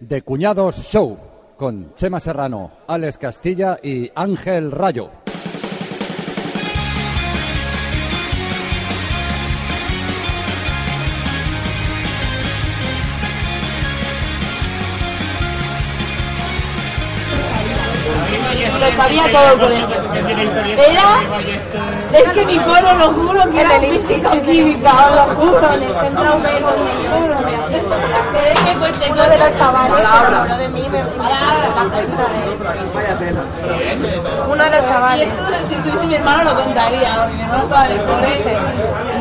de Cuñados Show con Chema Serrano, Alex Castilla y Ángel Rayo. Es que mi coro, lo juro, que era físico-química, os lo juro, en el centro B, donde yo no me acepto clase, que pues uno de los chavales se enamoró de mí, me la cuenta de Uno de los chavales. Si estuviese mi hermano lo contaría, porque mi hermano estaba el colegio.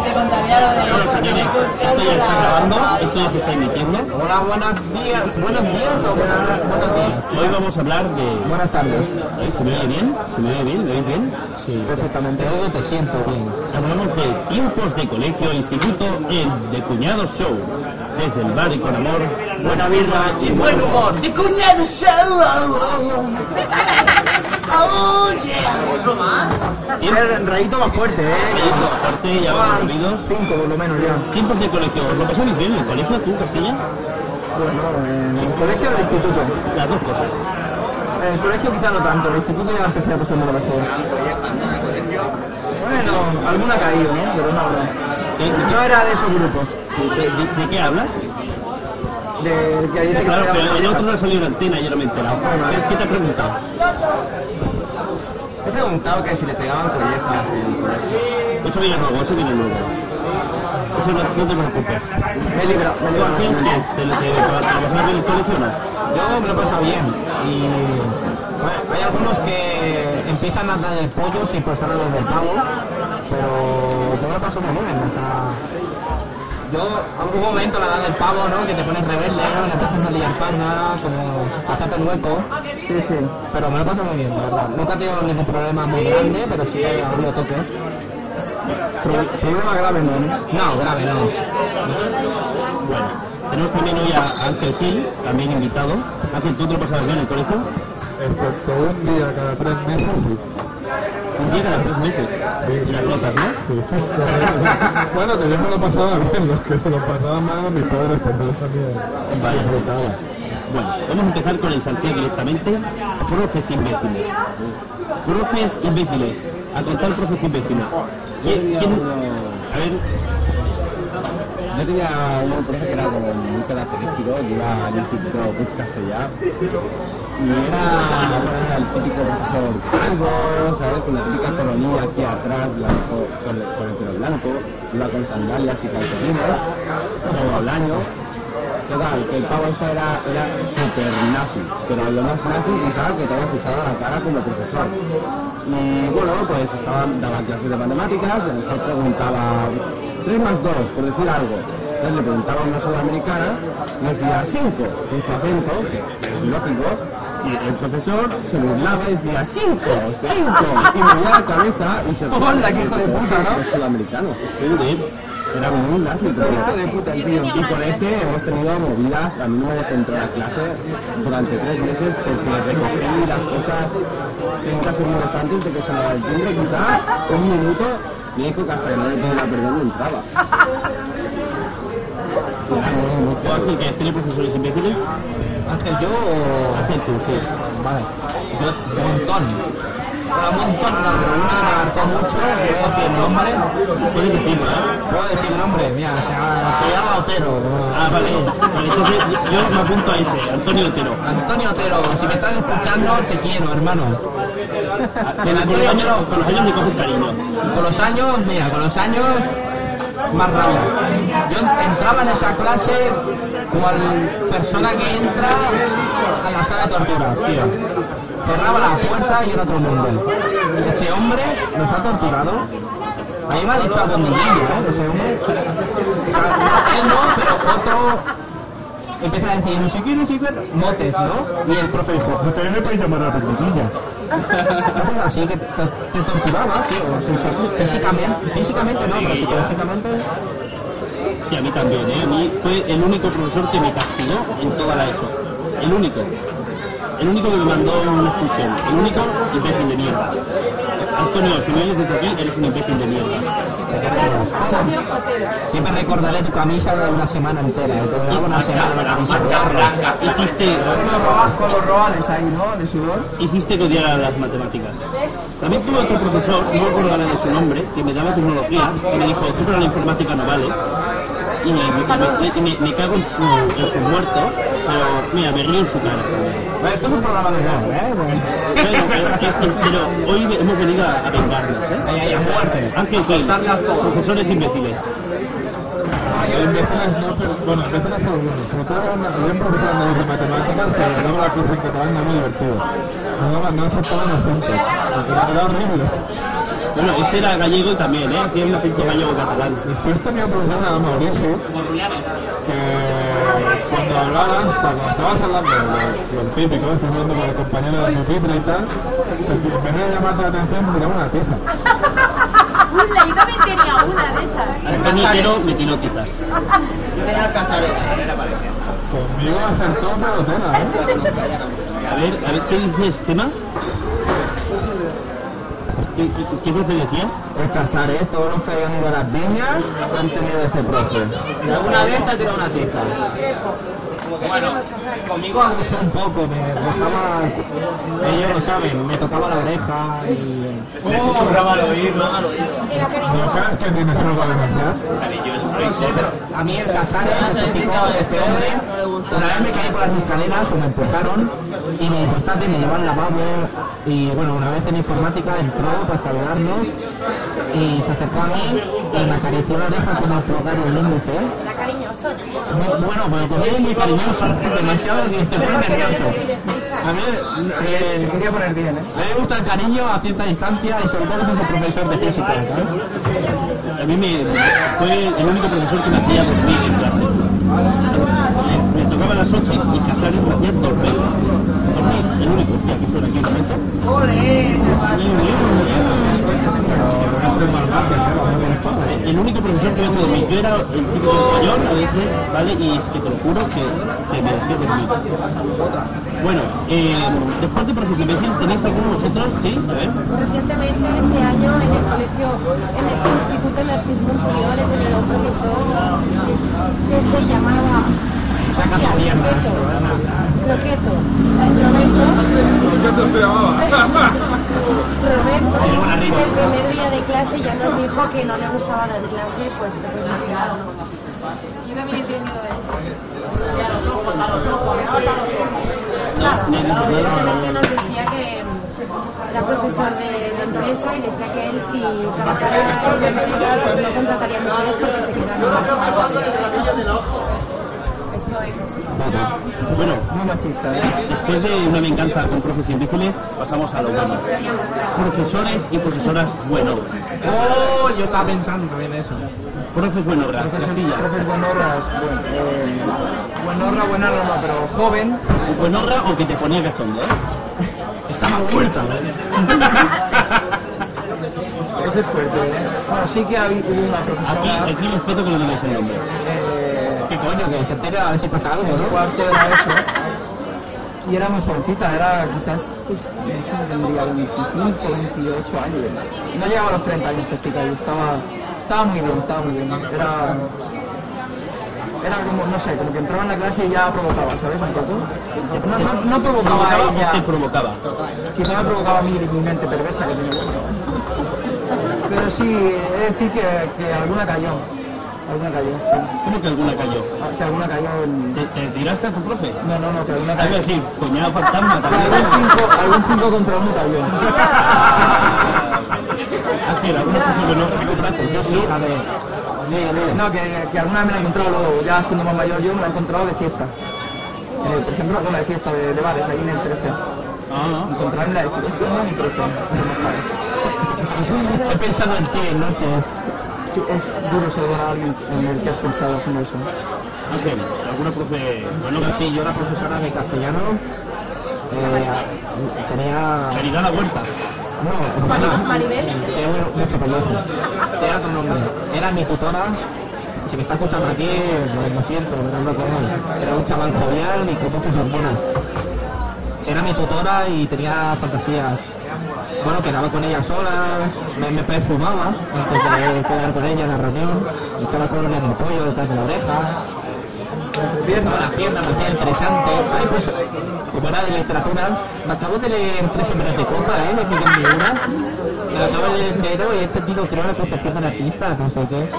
Te contaría lo de Bueno, señores, esto ya está grabando, esto ya se está emitiendo. Hola, buenos días, buenos días o buenas, buenos días. Hoy vamos a hablar de... Buenas tardes. ¿Se me oye bien? ¿Se me oye bien? ¿Me oís bien? Sí. Perfectamente. Te siento bien. Hablamos de tiempos de colegio e instituto en De Cuñados Show. Desde el bar y con amor, buena birra y buen humor. ¡De cuñado show! ¡Oh, yeah! El rayito más fuerte, ¿eh? Aparte, ya vamos reunidos. Cinco por lo menos ya. Tiempos de colegio, ¿os lo pasáis bien en el colegio tú, Castilla? Bueno, en el colegio o el instituto. Las dos cosas. En el colegio quizá no tanto, el instituto ya empecé a pasarme lo mejor. Bueno, alguna ha caído, ¿no? Pero no, no. No era de esos grupos. ¿De, de- de qué hablas? De que ayer te Claro, pero el otro no ha te salido en antena, yo no me he enterado. ¿Qué, te ha preguntado? he preguntado que si le pegaban collejas en. Eso viene luego, eso viene luego. Eso no, no te preocupes. Me he librado. ¿Te lo te o no? Yo me lo he pasado bien. Y bueno, hay algunos que empiezan a dar el pollo sin prestar los del pavo, pero yo me lo paso muy bien. O sea, yo, hubo un momento la edad del pavo, ¿no? Que te pones rebelde, ¿no? Que te empiezas a liar panga, como el hueco. Sí, sí. Pero me lo paso muy bien, la verdad. Nunca he tenido ningún problema muy grande, pero sí he habido toques. Pro- problema grave, ¿no? No, grave, no. Bueno, tenemos también hoy a Ángel Gil, también invitado. Ángel, ¿tú te lo pasabas bien en el colegio? Excepto un día cada tres meses, sí. Un día cada tres meses. Y las notas, ¿no? bueno, que yo me lo pasaba bien, los que se lo pasaban mal a mis padres, pero yo también Vale. disfrutaba. Bueno, vamos a empezar con el salseo directamente. Profes imbéciles. Profes imbéciles. A contar profes imbéciles. ¿Quién, quién? A ver, Yo tenía un profe que era como muy característico, yo iba al instituto Puig Castellà y era, el típico profesor calvo, ¿sabes? Con la típica coronilla aquí atrás, blanco, con, el, el pelo blanco, iba con sandalias y calcetines, todo el año. Total, que el pavo este era, era súper nazi, pero lo más nazi quizás que te hayas echado a la cara como profesor. Y bueno, pues estaba, daba clases de matemáticas, el mejor preguntaba 3 más 2, por decir algo. Entonces le preguntaba a una sola americana y decía 5, con su acento, que es lógico, y el profesor se burlaba y decía 5, 5, y movía la cabeza y se Hola, qué hijo de puta, ¿no? Los sudamericanos, era muy Hijo de puta, el tío. y con este hemos tenido movidas, a mí no me dejó entrar a clase durante tres meses porque recogí las cosas 30 segundos antes de que sonara el timbre, quizá un minuto, me dijo que hasta que no le pudiera perder no. ¿Tú Ángel, que tenido profesores imbéciles? Ángel, yo o... Ángel, tú, sí. Vale. Yo, un montón. Un montón, pero uno que me marcó mucho, que decir el nombre. Puedes decirlo, ¿eh? Puedo decir nombre, mira, se llama, se llama Otero. Ah, vale. Vale, entonces yo me apunto a ese, Antonio Otero. Antonio Otero, si me estás escuchando, te quiero, hermano. Con los años, con los años me coge cariño. Con los años, mira, con los años, más rabia. Yo entraba en esa clase cual persona que entra a la sala de tortura, tío. Cerraba la puerta y era otro mundo. Ese hombre nos ha torturado. A mí me ha dicho algo niño, ¿eh? Ese hombre. O sea, no, pero otro empieza a decir, no sé qué, no sé qué, motes, ¿no? Y el profe dijo, ustedes me podéis llamar la. Cosas así que te, te torturaba, tío. Físicamente, físicamente no, pero psicológicamente... Sí, a mí también, ¿eh? A mí fue el único profesor que me castigó en toda la ESO. El único. El único que me mandó una expulsión. El único imbécil de mierda. Antonio, si me oyes desde aquí, eres un imbécil de mierda. Siempre recordaré tu camisa de una semana entera. ¿eh? Te duraba una semana la camisa. Hiciste, Con los roba- con los roales ahí, ¿no? De sudor. hiciste que odiara las matemáticas. También tuve otro profesor, no ahora de su nombre, que me daba tecnología, y me dijo, tú para la informática no vales. Y me, me- me- me cago en, su, en sus muertos, pero mira, me río en su cara. Bueno, esto es un programa de humor, ¿eh? Bueno, pero, pero hoy hemos venido a, vengarnos, ¿eh? Ahí, ahí, a muerte. Ángel profesores imbéciles. Imbéciles no, pero bueno, imbéciles son algunos. Sobre todo había había un profesor de matemáticas que daba la clase en catalán no muy divertido. No, no aceptaban acentos. Era, era Bueno, este era gallego y también, ¿eh? Tiene un acento gallego-catalán. Después tenía un profesor llamado Mauricio que cuando hablabas, cuando estabas hablando de lo, típico, estás hablando con el compañero de pupitre y tal, pues, en vez de llamarte la atención, me daba una tiza. Yo también tenía una de esas. Al cañitero me tiró tizas. Tenía Casares. Conmigo acertó pero tela, ¿eh? A ver, a ver, ¿qué dices, Chema? ¿Qué, qué, qué profe decías? El Casares, todos los que hayan ido a las viñas han tenido ese profe. Y alguna vez te ha tirado una tiza. Bueno, conmigo abusó un poco, me dejaba, ellos lo saben, me tocaba la oreja y... Se susurraba al oír, ¿no? Era ¿No sabes que tienes algo a denunciar? No lo sé, pero a mí el Casares, este chico, este hombre, una vez me caí por las escaleras o me empujaron y me dijo, me llevó al lavabo y bueno, una vez en informática entró para saludarnos y se acercó a mí y me acarició la oreja como a probar el índice. Era cariñoso. Muy- Bueno, pero conmigo muy cariñoso, demasiado que te pone nervioso. A mí eh, Quería poner bien, ¿eh? me gusta el cariño a cierta distancia y sobre todo si es el profesor de física, ¿sabes? A mí me fue el único profesor que me hacía dormir en clase. Me, me tocaba a las 8 y Casares me hacía dormir. El único, hostia, que suena aquí un momento. El único profesor que me hacía dormir. Yo era el típico español a veces, ¿vale? Y es que te lo juro que, que me hacía dormir. Bueno, eh, después de profesor ¿tenéis alguno vosotros? Sí, a ver. Recientemente, este año, en el colegio, en el Instituto Narcis Monturiol, he tenido un profesor que se llamaba... Croqueto. Roberto. Roberto, el primer día de clase ya nos dijo que no le gustaba dar clase, pues de final, ¿no? Yo también eso. Nada, simplemente nos decía que era profesor de, de empresa y decía que él si trabajara en empresa pues no contrataría mujeres porque se quedaron Bueno, Muy machista, después de una venganza con profes imbéciles, pasamos a lo bueno. Profesores y profesoras buenos. Oh, yo estaba pensando también eso. Profes Castilla. Profes buenorras, bueno, eh, buenorra, buenorra no, pero joven. Buenorra o que te ponía cachondo, ¿eh? Estaba muerta. Eso es fuerte, ¿eh? Bueno, sí que hubo una Aquí, profesora... aquí respeto que no digáis el nombre. Eh, ¿Qué coño? Que se entera a ver si pasa algo, no cuánto era eso. Y era muy jovencita, era quizás, pues, no sé, tendría 25, 28 años. No llegaba a los 30 años esta chica y estaba, estaba muy bien, estaba muy bien. Era, era como, no sé, como que entraba en la clase y ya provocaba, ¿sabes? Un poco. No, no, no provocaba a ¿Provocaba o ella. te provocaba? Quizá me provocaba a mí mi mente perversa que tenía. Pero sí, de decir que, que alguna cayó. Alguna cayó, sí. ¿Cómo que alguna cayó? Ah, Que alguna cayó en... ¿Te, te tiraste a tu profe? No, no, no, que alguna cayó. decir, coñado fantasma también. Algún 5 algún cinco contra uno cayó. Ángel, ¿alguna profe buenorra que compraste? Yo sí. A ver. Lee, lee. No, que, que alguna me la he encontrado luego, ya siendo más mayor yo, me la he encontrado de fiesta. Eh, por ejemplo, bueno, de fiesta, de, de bares, ahí en el 13. Ah, no. Encontrarme no es mi profe, no me sabes. He pensado en ti en noches. Sí, es duro saludar a alguien en el que has pensado haciendo eso. Ángel, ¿alguna profe? Bueno, sí, yo era profesora de castellano. Eh, tenía... Caridad a la huerta. No, no, Maribel. Tenía mucho. Era otro nombre. Era mi tutora. Si me está escuchando aquí, pues lo siento, es lo es. Era un chaval jovial y con muchas hormonas. Era mi tutora y tenía fantasías. Bueno, quedaba con ella sola, me, me perfumaba antes de quedar con ella en la reunión, echaba color en el pollo detrás de la oreja, pierna, la pierna me hacía interesante. Ay, pues, como era de literatura, me acabo de leer tres hombres de copa, ¿eh? De Miguel Miura. Me lo de leer entero y he entendido, creo, concepción de artista, no sé qué.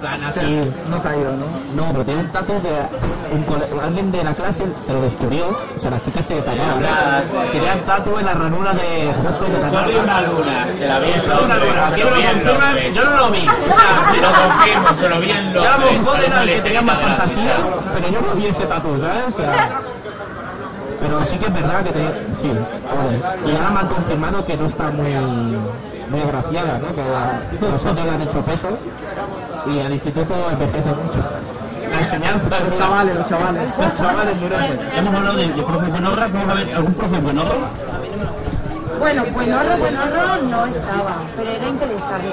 Plan, así. No caído, ¿no? No, pero tiene un tatu que un cole- alguien de la clase se lo descubrió, o sea, la chica se tapaba. Tenía un tatu en la ranura de justo de la Solo una luna, se la vi en Solo una Londres, luna, ¿quién lo lo vi en confirma? Londres. Yo no lo vi. O sea, Se lo confirmo, se lo vi en Ya lo Londres. solo era el me que tenía más fantasía, pero yo no vi ese tatu, ¿sabes? O sea, pero sí que es verdad que te... sí, joder. Y ahora me han confirmado que no está muy muy agraciada, ¿no? Que la- los otros le han hecho peso y el instituto envejece mucho. La enseñanza Los chavales, los chavales. Los chavales duran. Hemos hablado de, de profe buenorra, ¿vamos a ver algún profe buenorro? Bueno, buenorro, buenorro no estaba, pero era interesante.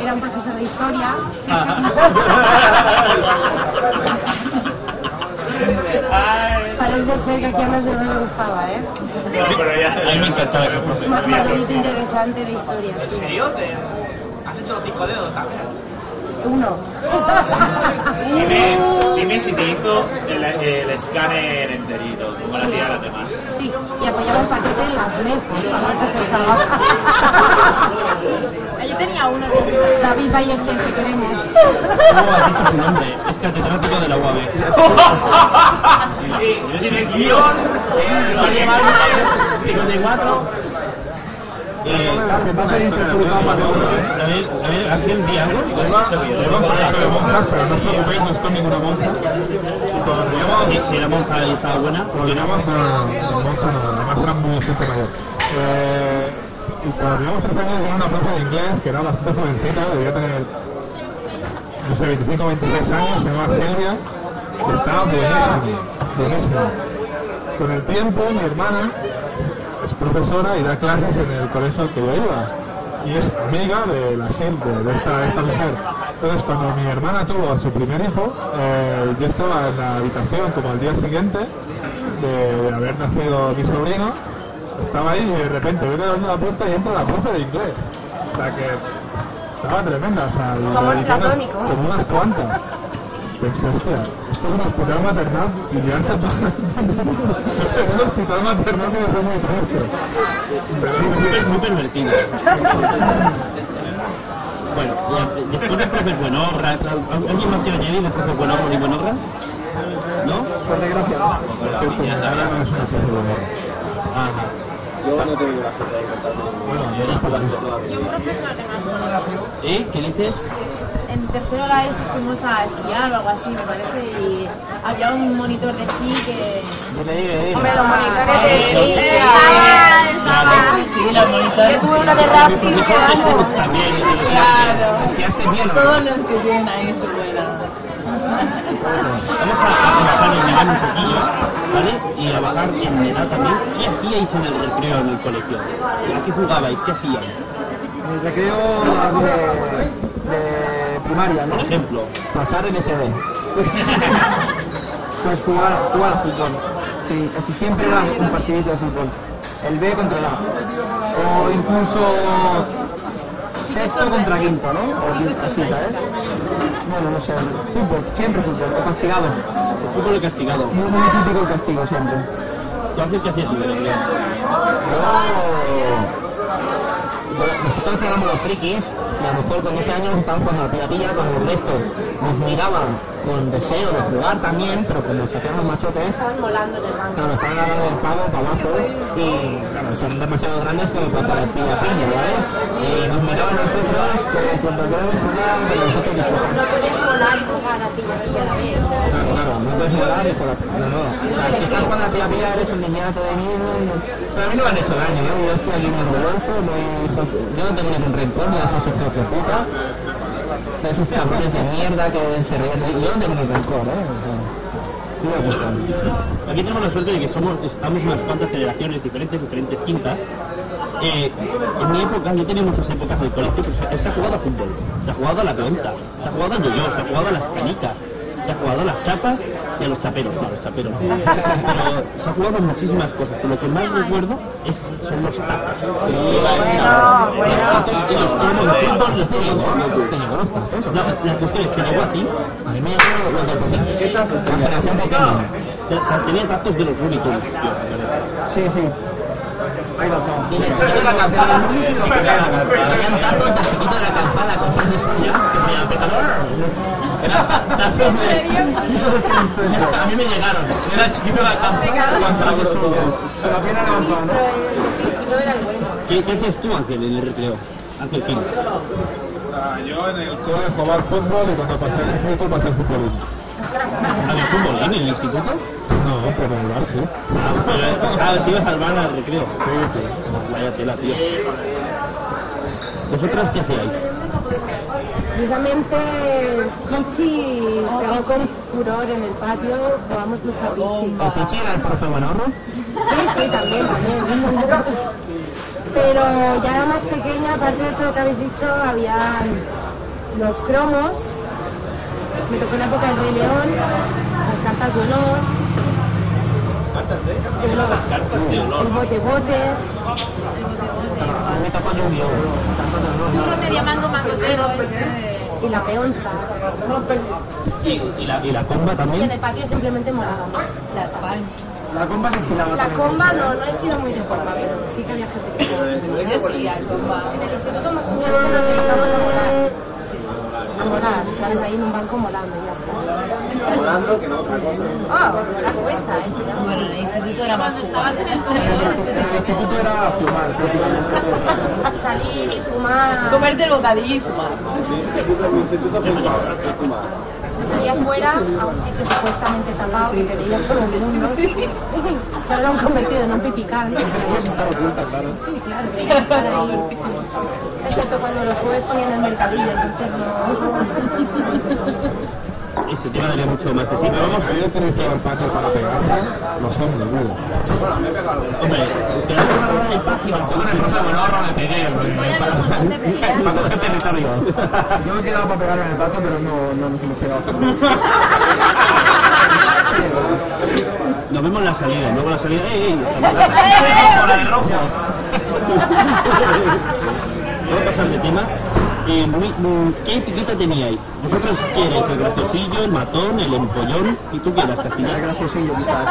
Era un profesor de historia. Parece ser que aquí a más de uno le gustaba, ¿eh? A mí me encantaba ese. Ma- Maldito interesante de historia. ¿En serio? ¿Te- ¿Has hecho los cinco dedos también? Uno. Dime, dime si te hizo el, el escáner enterito, como la tía de las demás. Sí, y apoyaba el paquete en las mesas. para no. Yo tenía uno. David Ballester, que queremos. ¿Cómo has dicho su nombre? Es catedrático de la UAB. Dirección, eh, lo ha llevado 54. Si la era muy gente mayor. Y cuando teníamos 13 años tenía una profe de inglés que era bastante jovencita, debía tener, no sé, 25 o 26 años, se llamaba Silvia, estaba buenísima, buenísima. Con el tiempo, mi hermana es profesora y da clases en el colegio al que yo iba. Y es amiga de la Sil, de, esta, de esta mujer. Entonces, cuando mi hermana tuvo a su primer hijo, eh, yo estaba en la habitación como al día siguiente de, de haber nacido mi sobrino. Estaba ahí y de repente viene dando la puerta y entra la profe de inglés. O sea que estaba tremenda. O sea. Como unas cuantas. Hostia, esto es un hospital maternal y ya antes un hospital maternal que es muy triste. muy pervertido. Bueno, ya, después de profes buenorras, ¿alguien más quiere añadir de profes buenorros y buenorras? ¿No? Por desgracia. Ya. No es honor. Ajá. Yo no tengo la suerte de encontrarme Bueno, yo por Y un profesor de. ¿Eh? ¿Qué dices? En tercero la ESO fuimos a esquiar o algo así, me parece, y había un monitor de esquí que... Dile, dile, dile. Hombre, los monitores de esquí. Estaba, estaba... Sí, los monitores. Yo tuve uno de rafting, también. Claro. ¿Esquiaste bien? Todos los que tienen ahí su buena. Vamos a, bajar en edad un poquillo, ¿vale? Y a bajar en edad también. ¿Qué hacíais en el recreo en el colegio? ¿A qué jugabais? ¿Qué hacíais? El recreo de, de primaria, ¿no? Por ejemplo. Pasar el SD. Pues, pues jugar, jugar a fútbol. Sí, casi siempre era un partidito de fútbol. El B contra el A. O incluso sexto contra quinto, ¿no? O así, ¿sabes? Bueno, no sé. Fútbol, siempre fútbol. O castigado. El fútbol castigado. Muy, muy típico el castigo siempre. ¿Tú haces qué hacías tú en recreo? Nosotros éramos los frikis y a lo mejor con 12 años estábamos a la piratilla con el resto. Nos miraban con deseo de jugar también, pero como hacían los machotes, Estaban volando en el banco. Claro, estaban dando el pavo para abajo y claro, son demasiado grandes como para parecer a piña, ¿vale? Y nos miraban a nosotros como cuando queremos jugar, pero nosotros disfrutamos. No podías volar y jugar a pilla pilla a la vez. Claro, claro, no puedes volar y jugar. No, no. O sea, si estás jugando a tía pilla eres un niñato de miedo. Pero a mí no me han hecho daño, ¿no? Yo estoy aquí muy orgulloso, muy... yo no tengo ningún rencor a esos hijos de puta. De esos cabrones de mierda que se ríen de... Yo no tengo ningún rencor, ¿eh? Aquí tenemos la suerte de que somos, estamos unas cuantas generaciones diferentes, diferentes quintas. Eh, en mi época, yo tenía muchas épocas del colegio, pero se, ha jugado a fútbol, se ha jugado a la pelota, se ha jugado al yo-yo, se ha jugado a las canicas, se ha jugado a las chapas y a los chaperos, a los chaperos. Pero se ha jugado muchísimas cosas, pero lo que más recuerdo es, son los tazos. Bueno, bueno. La cuestión es que llegó a ti, A mí me llegó generación Pokémon. te- tenía tazos de los tío. Sí, sí. Ahí lo tengo. Y de chiquito de la de chiquito de la calzada con sus estrellas que me llamaban pecador. Era tazos de... A mí me llegaron. Era chiquito de la bueno. ¿Qué, qué hacías tú, Ángel, en el recreo? Ángel King. Ah, Yo en el cole jugaba al fútbol y cuando pasé el instituto pasé al futbolismo. ¿Había fútbol en el instituto? No, pero en el bar sí. Ah, ah, te ibas al bar al recreo. Sí, sí. Vaya tela, tío. ¿Vosotros qué hacíais? Precisamente Pichi pegó con furor en el patio, jugamos mucho a Pichi. ¿El Pichi era el profe Buenorro? Sí, sí, también, también. Pero ya era más pequeña, aparte de todo lo que habéis dicho, había los cromos. Me tocó la época del Rey León, las cartas de olor. El, Cartas de el olor. bote bote. A mí me tocó Yu-Gi-Oh! Churro media mango mangotero. y la peonza. Sí, y la, y la comba Y en también. el patio simplemente molaba. Las palmas. La comba se estiraba La también. comba no, no he sido muy de comba, pero sí que había gente que. Yo sí, al comba. En el instituto más o menos nos dedicamos a molar. Sí. A molar, ¿sabes? Ahí en un banco molando y ya está. Volando que no otra cosa. Ah, la cuesta, ¿eh? Bueno, en el instituto era más estabas en el En el instituto era fumar, prácticamente. Salir y fumar. Comerte el bocadillo y fumar. En mi instituto fumaba, yo fumaba. Salías fuera a un sitio supuestamente tapado que te veía todo el mundo. Pero lo han convertido en un claro. Sí, claro, estar ahí. Excepto cuando los jueves ponían el mercadillo, entonces no. Este tema daría mucho más de sí, pero vamos. Yo utilizaba el patio para pegarse los hombres, digo. Hombre, quedamos ahora en el patio. Con el profe Buenorro me pegué. Para para coger territorio. Yo me he quedado para pegarme en el patio, pero no, no nos hemos pegado. Nos vemos en la salida, luego la salida. ¡Ey, ey! Por el rojo. Voy a pasar de tema. Eh, muy- muy- ¿Qué etiqueta teníais? ¿Vosotros erais? ¿El graciosillo, el matón, el empollón? ¿Y tú qué eras, Era Castilla? graciosillo, quizás.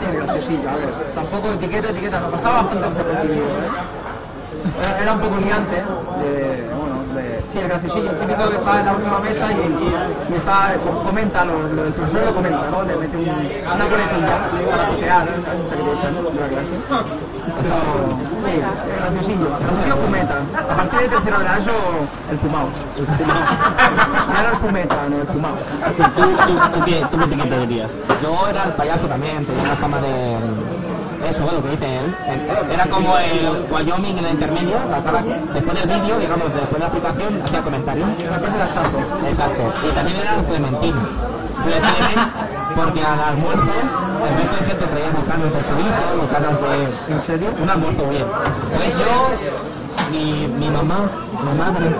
Sí, graciosillo, a ver. Tampoco etiqueta, etiqueta, no pasaba bastante desapercibido, ¿eh? Era, un poco liante, de, de, sí, el graciosillo, el típico que está en la última mesa y, y está, co- comenta, lo, lo- el profesor lo comenta, ¿no? Le mete un, una coletilla para putear, ¿no? Esta que te echan de la clase. Eso, sí, el graciosillo, el graciosillo comenta. A partir de tercero de la ESO, el fumado. Ya era el fumeta, no el fumado. ¿Tú, tú, tú qué, tú qué etiqueta tenías? Yo era el payaso también, tenía una fama de... Eso, lo que dice él. Era como el Wyoming en el intermedio, la cara- después del vídeo, digamos, después de la aplicación, hacía comentarios. Exacto. Y también era. Clementino, porque al almuerzo, el resto de gente traía bocanos de chorizo, bocanos de... ¿En serio? Un almuerzo bien. Entonces yo, mi, mi mamá, mi madre,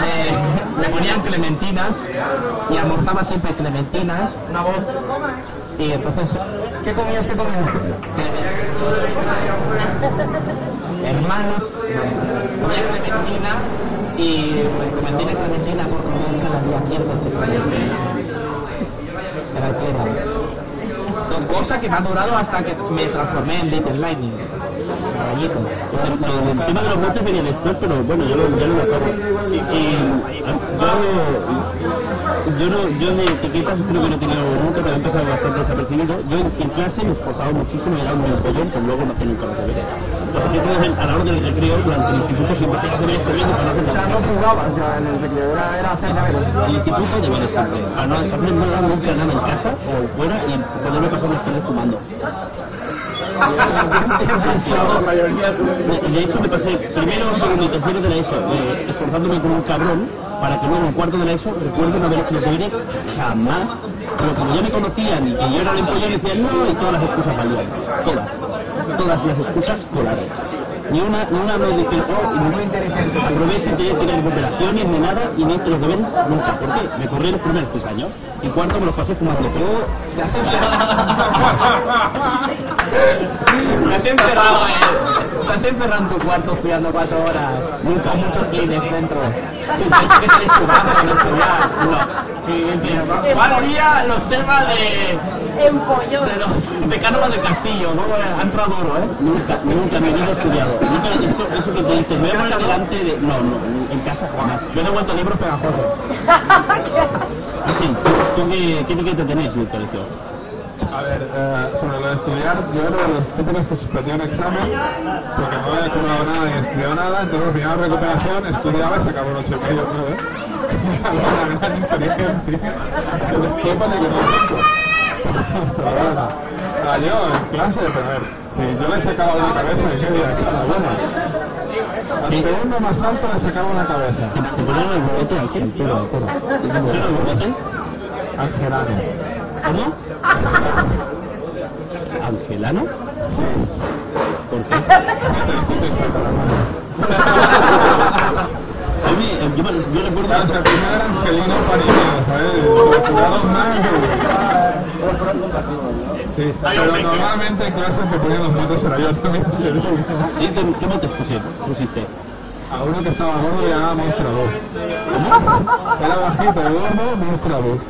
me, me ponían clementinas y almorzaba siempre clementinas. Una voz. Y entonces, ¿Qué comías? ¿Qué comías? hermanos, comía clementina y clementina y clementina por comer cada día cientos de clementina. Era que era. Cosa que me ha durado hasta que me transformé en Little Lightning. Rayito. El tema de los botes venía después, pero bueno, yo, lo- yo lo acabo. Y, yo, yo, no, yo de etiquetas creo que no he tenido nunca, pero he empezado bastante desapercibido. Yo en, en clase me esforzaba muchísimo y era un empollón, pero luego no hacía nunca los deberes. A la hora del recreo durante el instituto siempre hacía los deberes corriendo para no hacer O sea, no jugabas ya en el recreo, era, era hacer deberes. En el instituto deberes siempre. Para no hacer nada nunca nada en casa o fuera y poderme pasar tardes fumando. De hecho, me pasé primero, segundo y tercero de la ESO, eh, esforzándome como un cabrón para que luego en cuarto de la ESO recuerdo no haber hecho los deberes jamás Pero como ya me conocían y que yo era el empollón, decían no, y todas las excusas valían. Todas. Todas las excusas colaron. Ni una, ni una no dije, oh, muy inteligente. Aprobé sin tener recuperaciones ni nada, y ni hice los deberes nunca. ¿Por qué? Me corrí los primeros tres años. Y cuarto me los pasé fumando. Pero Te has encerrado. Te has encerrado, eh. Te has encerrado en tu cuarto estudiando cuatro horas. Nunca muchos clines dentro. Que estudiar. No. Y empieza, ¿Cuál día los temas de. Empollón. de los de Cánovas del Castillo? ¿no? Ha entrado duro, ¿eh? Nunca, nunca me he estudiado. Nunca, eso, eso que te dices, me voy a poner delante de... No, no, en casa jamás. Yo no he vuelto libros pegajosos. ¿tú qué, qué etiqueta tenéis en el colegio? A ver, eh, sobre lo de estudiar, yo era de los típicos que suspendía un examen porque no había currado nada ni estudiado nada, entonces venía la recuperación, estudiaba y sacaba un ocho y medio otra vez. Una gran inteligencia. Que después para que no Pero bueno, ah, yo en clase, pero a ver, si yo le sacaba una cabeza, ¿de qué día? Claro, bueno. Al segundo más alto le sacaba una cabeza. ¿Te el al entero. ¿Te el. ¿Cómo? ¿Angelano? ¿Por qué? Eh, yo, me- yo recuerdo... Sea, primero era Angelino Parineo, ¿sabes? Lo juraron más. Sí, pero normalmente en clases que ponían los motes era yo también. ¿Sí? ¿Qué, botes pusiste? A uno que estaba gordo le llamaba mostrador. Era bajito, gordo, mostrador.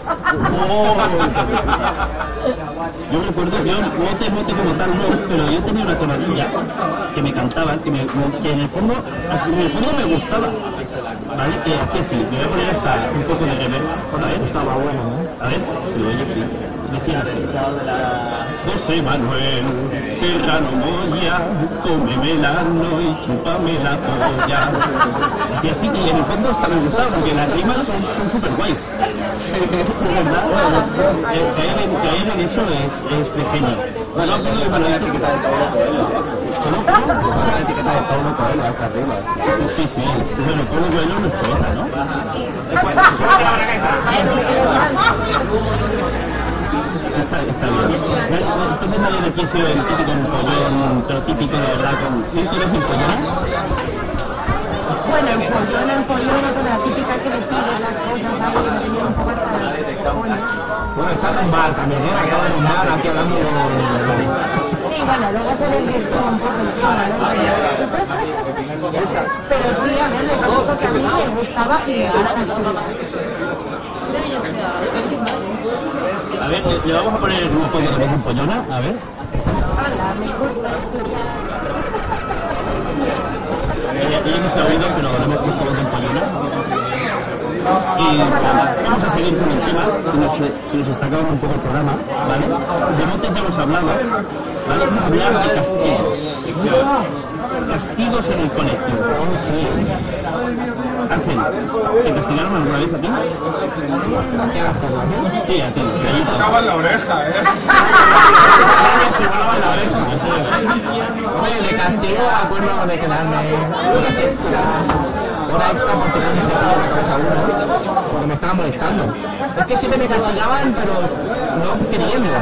Yo recuerdo, yo mote, mote como tal no, pero yo tenía una tonadilla que me cantaba, que, me, que en el fondo, en el fondo me gustaba. ¿Vale? Que hacía así, me voy a poner hasta un poco de reverb. A ver, estaba bueno, ¿no? A ver, si lo oye, sí. José Manuel Serrano Moya, cómeme el ano y chúpame la polla. Y así, y en el fondo hasta me gustaba, porque las rimas son, súper guays. De verdad, caer en, eso es, es de genio. Bueno, tengo que para que tal ¿Cómo? La etiqueta de Paulo Coelho a esas rimas. Sí, sí, bueno, Paulo Coelho no es poeta, ¿no? Está, está bien. Entonces nadie de aquí sido el típico empollón, pero típico de verdad con... ¿Sí? ¿Tú eres empollona? Bueno, empollona, empollona, con la típica que le pides las cosas ahí, que me tenía un poco hasta las. Bueno, está en un bar también, ¿eh? Acaba en un bar aquí hablando de... Sí, bueno, luego se desvirtúa un poco el tema, ¿no? Pero, sí, a ver, le conozco que a mí me gustaba y me gusta. A ver, le, vamos a poner un poco de voz empollona, a ver. Hola, me gusta estudiar. No se ha oído, pero le hemos puesto voz empollona. Y vamos a seguir con el tema, se nos, se nos está acabando un poco el programa, ¿vale? De motes ya hemos hablado, ¿vale? Hablar de castigos. Castigos en el colectivo. Sí. Ángel, ¿te castigaron alguna vez a ti? Sí, a ti. Gallito. Tocaba en la oreja, ¿eh? Oye, de castigo acuerdo de quedarme horas extras, hora extra porque me estaba molestando. Es que siempre me castigaban, pero no queriendo.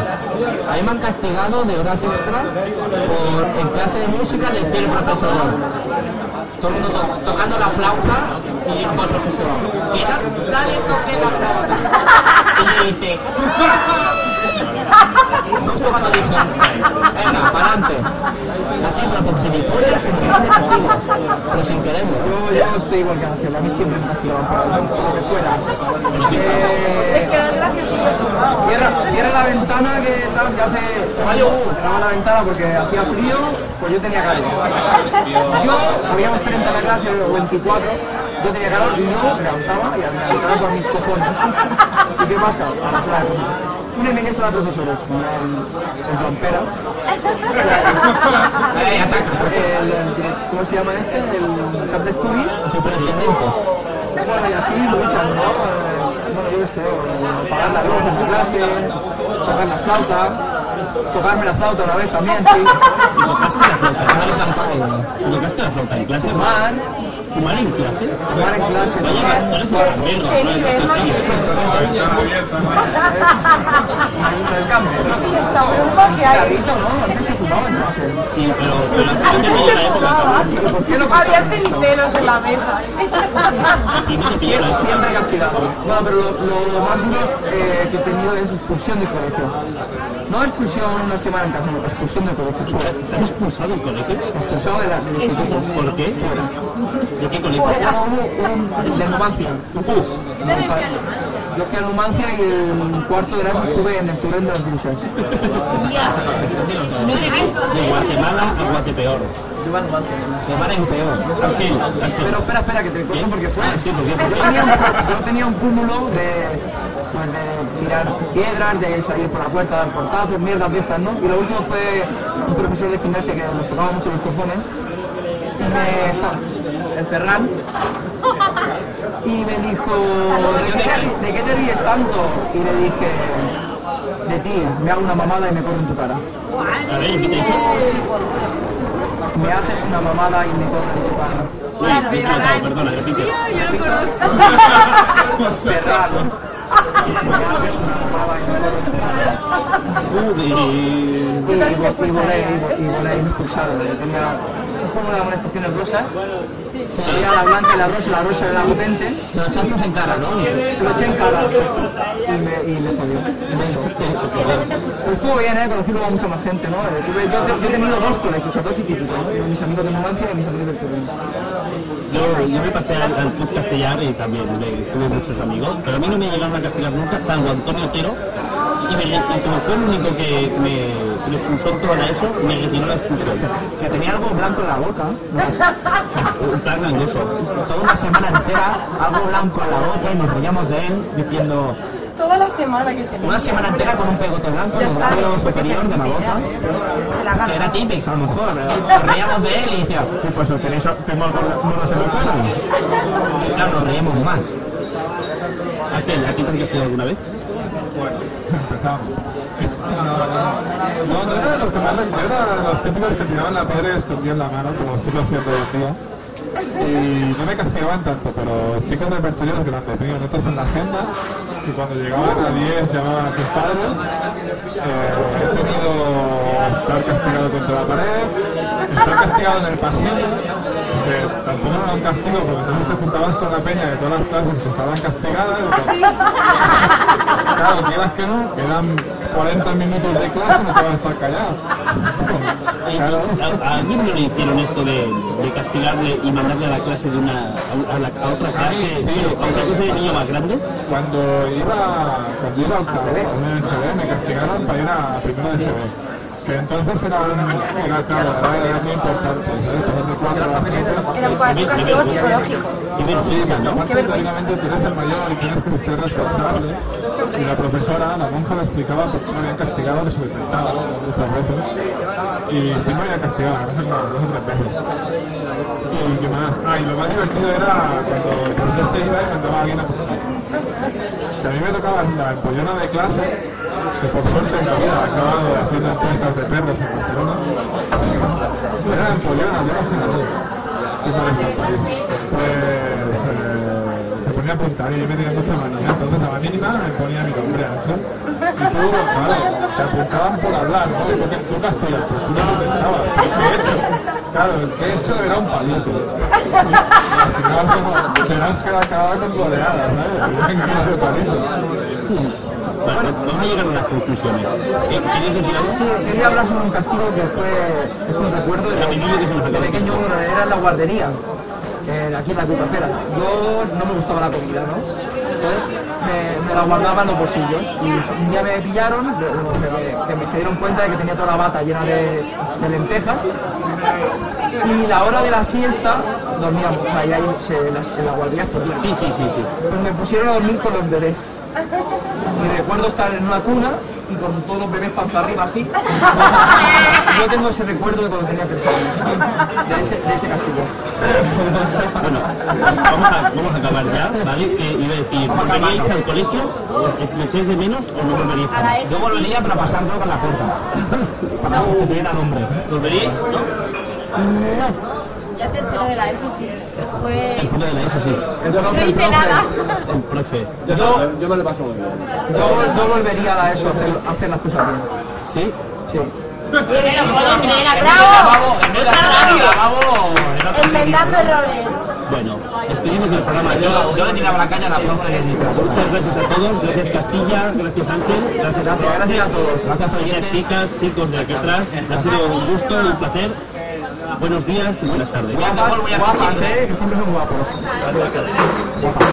A mí me han castigado de horas extra por en clase de música decir el profesor, todo el mundo to- tocando la flauta y dijo el profesor, quiera, nadie toque la flauta. Y le dice, justo cuando dijo, venga, para adelante. Así, pero por gilipollas, sin querer, pero sin querer. Yo ya no estoy igual que Ángel, a mí siempre me por algo, por lo que fuera. Eh, cierra, cierra la ventana que tal, que hace... Mayo, cerraba la ventana porque hacía frío, pues yo tenía calor. Yo, habíamos 30 en la clase, o 24, yo tenía calor y no me levantaba y a la ventana con mis cojones. ¿Y qué pasa? A la profesora, en, en frontera. Ahí ataca. El, el- ¿Cómo se llama este? El cap de estudios. Superintendente. Bueno, y así luchan, ¿no? Eh, Bueno, yo qué sé, pagar la luz en su clase, tocar la flauta. Tocarme la flauta una vez también, sí. ¿Tocaste la flauta? ¿Cómo eres tan- ¿Tocaste la flauta en clase? Fumar, ¿Fumar en clase? fumar en clase eres un perro, ¿Qué no nivel, eres no? Está bomba que hay. ¿no? Antes se fumaba en clase. Sí, pero, pero antes de la época, cabrón. ¿Por qué no Había ceniceros en la mesa. No. Siempre castigado. Bueno, pero lo, lo más duro es, eh, que he tenido es expulsión de colegio. No expulsión una semana en casa, no, expulsión de colegio. ¿Te has expulsado del colegio? Expulsado de la del. ¿Por qué? ¿De qué colegio? Era un, un de Numancia. Yo fui a Numancia y el cuarto de la estuve en el Turén de las Brujas. No te ves. De Guatemala a Guatepeor. Yo a Numancia. De mar en peor. Pero espera, espera, que te cuento porque fue. Ah, sí, ¿por qué? ¿Por Yo tenía, un, yo tenía un cúmulo de, pues de tirar piedras, de salir por la puerta, dar portazos, mierdas de estas, ¿no? Y lo último fue un profesor de gimnasia que nos tocaba mucho los cojones. Y me el Ferran. Y me dijo, ¿de qué, te, ri- de qué te ríes tanto? Y le dije, de ti, me hago una mamada y me corro en tu cara. Me haces una mamada y me corro en tu cara. Uy, equivocado, perdona, repite. Ferran. Me haces una mamada y me corro en tu cara. Uy, y, y, y volé, y, vo- y volé expulsado. Tenía un cúmulo de rosas. Se veía la blanca y la rosa, la rosa era potente. Se lo echaste en cara, ¿no? Se lo eché en cara y me, y me jodió. Pero estuvo bien, ¿eh? Conocí a mucha más gente, ¿no? Yo, yo he tenido dos colegios, a dos ¿no? mis amigos de Numancia y mis amigos del Turén. Yo, yo me pasé al, al club castellano y también me, tuve muchos amigos, pero a mí no me llegaron a castigar nunca, salvo Antonio Otero, y, me, y como fue el único que me, me expulsó la ESO, me retiró la expulsión. Que tenía algo blanco en la boca. Un plan gangoso. Toda una semana entera, algo blanco en la boca y nos reíamos de él diciendo Toda la semana que se una semana entera con un pegote blanco en el porque superior de la boca. Se la gana. Que era típico, a lo mejor. ¿no? Nos reíamos de él y decía, "Sí, pues tenéis, tengo en el pelo. Y claro, nos reíamos más. ¿A quién? ¿A quién te han castigado alguna vez? Empezamos. No, no era de los que más era de los típicos que tiraban la piedra y escondían la mano, como estoy haciendo hoy día. Y no me castigaban tanto, pero sí que el repertorio es grande. Tenía notas en la agenda y cuando llegaban a 10 llamaban a tus padres. Eh, he tenido estar castigado contra la pared, estar castigado en el pasillo, que tampoco era un castigo, porque entonces te juntabas con la peña de todas las clases que estaban castigadas. y Claro, quieras que no, quedan 40 minutos de clase, no te vas a estar callado. Claro. ¿A, quién no le hicieron esto de, castigarle y mandarle a la clase de una a, la- a otra clase, sí, a otra clase de niños más grandes? Cuando iba, cuando iba a octavo, en el SB, me castigaron para ir a primero de SB. Que entonces era, era claro, era, era muy importante, ¿sabes? Pasar de cuatro a siete. Era un castigo psicológico. Vergüenza, ¿no? Aparte, teóricamente tú eres el mayor y tienes que ser responsable. Y la profesora, la monja, le explicaba por qué me habían castigado, que se lo intentaba muchas veces. Y sí me había castigado, a veces no, dos o tres veces. Y qué más. Ah, y lo más divertido era cuando el profesor se iba y mandaba a alguien a. Que a mí me tocaba la empollona de clase, que por suerte vida he acabado haciendo empresas de perros en Barcelona. Era empollona, yo no sé nada. Pues eh, se ponía a apuntar y yo me tenía mucha manía. Entonces a la mínima me ponía mi nombre eso. Y tú, claro, te apuntaban por hablar, ¿no? Y tú, castigas, pues tú no lo pensabas. De hecho, claro, el que he hecho era un palito. Al final como verás que acababa con goleadas, ¿sabes? Venga, de palito. Vale, vamos a llegar a unas conclusiones. ¿Qué- ¿Queréis decir algo? Sí, quería hablar sobre un castigo que fue, es un recuerdo de, de pequeño, era en la guardería, eh, aquí en la Cucafera. Yo no me gustaba la comida, ¿no? Entonces me, me la guardaba en los bolsillos y un día me pillaron, que me se dieron cuenta de que tenía toda la bata llena de, de lentejas y la hora de la siesta dormíamos, ahí, ahí se, las- en la guardería por Sí, sí, sí, sí. Pues me pusieron a dormir con los bebés. Y recuerdo estar en una cuna y con todos los bebés panza arriba así. Yo tengo ese recuerdo de cuando tenía tres años, de ese, de ese castigo. Bueno, vamos a, vamos a acabar ya, ¿vale? Que iba a decir, ¿volveríais al colegio? ¿Os me echáis de menos o no volveríais? Yo volvería para pasar droga en la puerta. Para que tuviera nombre. ¿Volveríais? ¿No? Ya tercero de la ESO sí. Fue... El punto de la ESO sí. No hice nada. El profe. Yo, yo me lo paso muy bien. Yo, yo volvería a la ESO a hacer, a hacer las cosas bien. ¿Sí? Sí. Errores. Bueno, despedimos el programa. Yo, Yo le tiraba la caña a la profe. Muchas gracias a todos, gracias Castilla, gracias Ángel, gracias a todos. Gracias a todos. Gracias a las chicas, chicos de aquí atrás. Ha sido un gusto un placer. Buenos días y buenas tardes. Guapas, guapas, eh, que siempre son guapos.